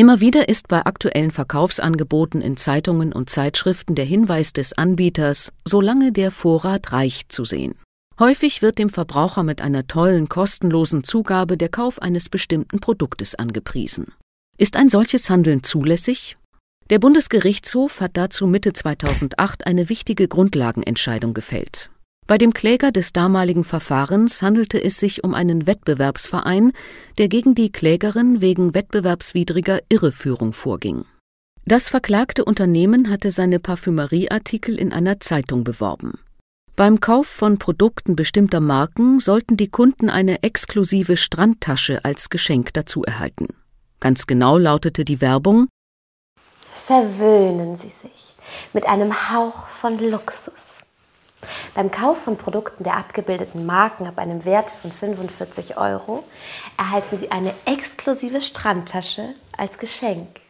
Immer wieder ist bei aktuellen Verkaufsangeboten in Zeitungen und Zeitschriften der Hinweis des Anbieters solange der Vorrat reicht zu sehen. Häufig wird dem Verbraucher mit einer tollen kostenlosen Zugabe der Kauf eines bestimmten Produktes angepriesen. Ist ein solches Handeln zulässig? Der Bundesgerichtshof hat dazu Mitte 2008 eine wichtige Grundlagenentscheidung gefällt. Bei dem Kläger des damaligen Verfahrens handelte es sich um einen Wettbewerbsverein, der gegen die Klägerin wegen wettbewerbswidriger Irreführung vorging. Das verklagte Unternehmen hatte seine Parfümerieartikel in einer Zeitung beworben. Beim Kauf von Produkten bestimmter Marken sollten die Kunden eine exklusive Strandtasche als Geschenk dazu erhalten. Ganz genau lautete die Werbung Verwöhnen Sie sich mit einem Hauch von Luxus. Beim Kauf von Produkten der abgebildeten Marken ab einem Wert von 45 Euro erhalten Sie eine exklusive Strandtasche als Geschenk.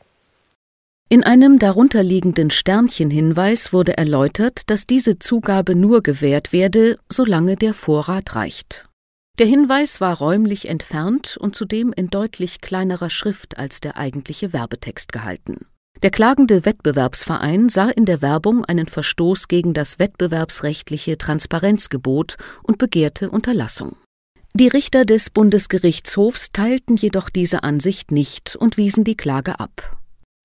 In einem darunterliegenden Sternchenhinweis wurde erläutert, dass diese Zugabe nur gewährt werde, solange der Vorrat reicht. Der Hinweis war räumlich entfernt und zudem in deutlich kleinerer Schrift als der eigentliche Werbetext gehalten. Der klagende Wettbewerbsverein sah in der Werbung einen Verstoß gegen das wettbewerbsrechtliche Transparenzgebot und begehrte Unterlassung. Die Richter des Bundesgerichtshofs teilten jedoch diese Ansicht nicht und wiesen die Klage ab.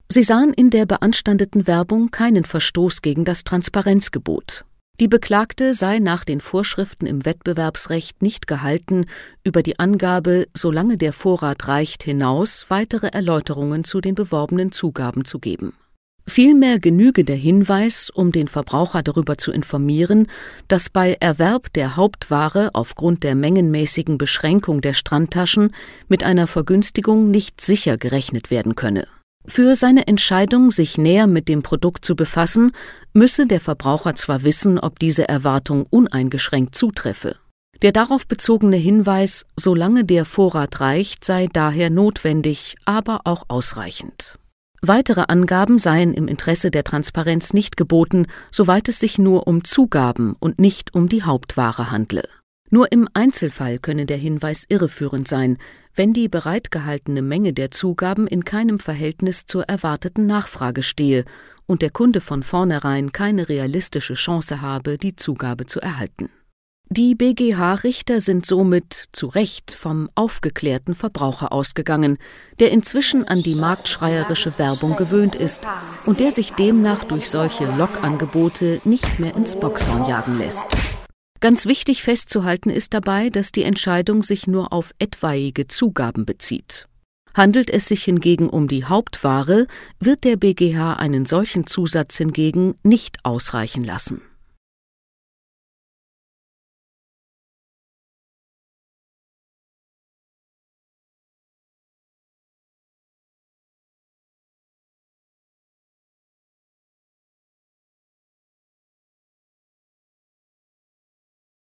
Sie sahen in der beanstandeten Werbung keinen Verstoß gegen das Transparenzgebot. Die Beklagte sei nach den Vorschriften im Wettbewerbsrecht nicht gehalten, über die Angabe, solange der Vorrat reicht, hinaus weitere Erläuterungen zu den beworbenen Zugaben zu geben. Vielmehr genüge der Hinweis, um den Verbraucher darüber zu informieren, dass bei Erwerb der Hauptware aufgrund der mengenmäßigen Beschränkung der Strandtaschen mit einer Vergünstigung nicht sicher gerechnet werden könne. Für seine Entscheidung, sich näher mit dem Produkt zu befassen, müsse der Verbraucher zwar wissen, ob diese Erwartung uneingeschränkt zutreffe. Der darauf bezogene Hinweis, solange der Vorrat reicht, sei daher notwendig, aber auch ausreichend. Weitere Angaben seien im Interesse der Transparenz nicht geboten, soweit es sich nur um Zugaben und nicht um die Hauptware handle. Nur im Einzelfall könne der Hinweis irreführend sein, wenn die bereitgehaltene Menge der Zugaben in keinem Verhältnis zur erwarteten Nachfrage stehe und der Kunde von vornherein keine realistische Chance habe, die Zugabe zu erhalten. Die BGH-Richter sind somit zu Recht vom aufgeklärten Verbraucher ausgegangen, der inzwischen an die marktschreierische Werbung gewöhnt ist und der sich demnach durch solche Lockangebote nicht mehr ins Boxhorn jagen lässt. Ganz wichtig festzuhalten ist dabei, dass die Entscheidung sich nur auf etwaige Zugaben bezieht. Handelt es sich hingegen um die Hauptware, wird der BGH einen solchen Zusatz hingegen nicht ausreichen lassen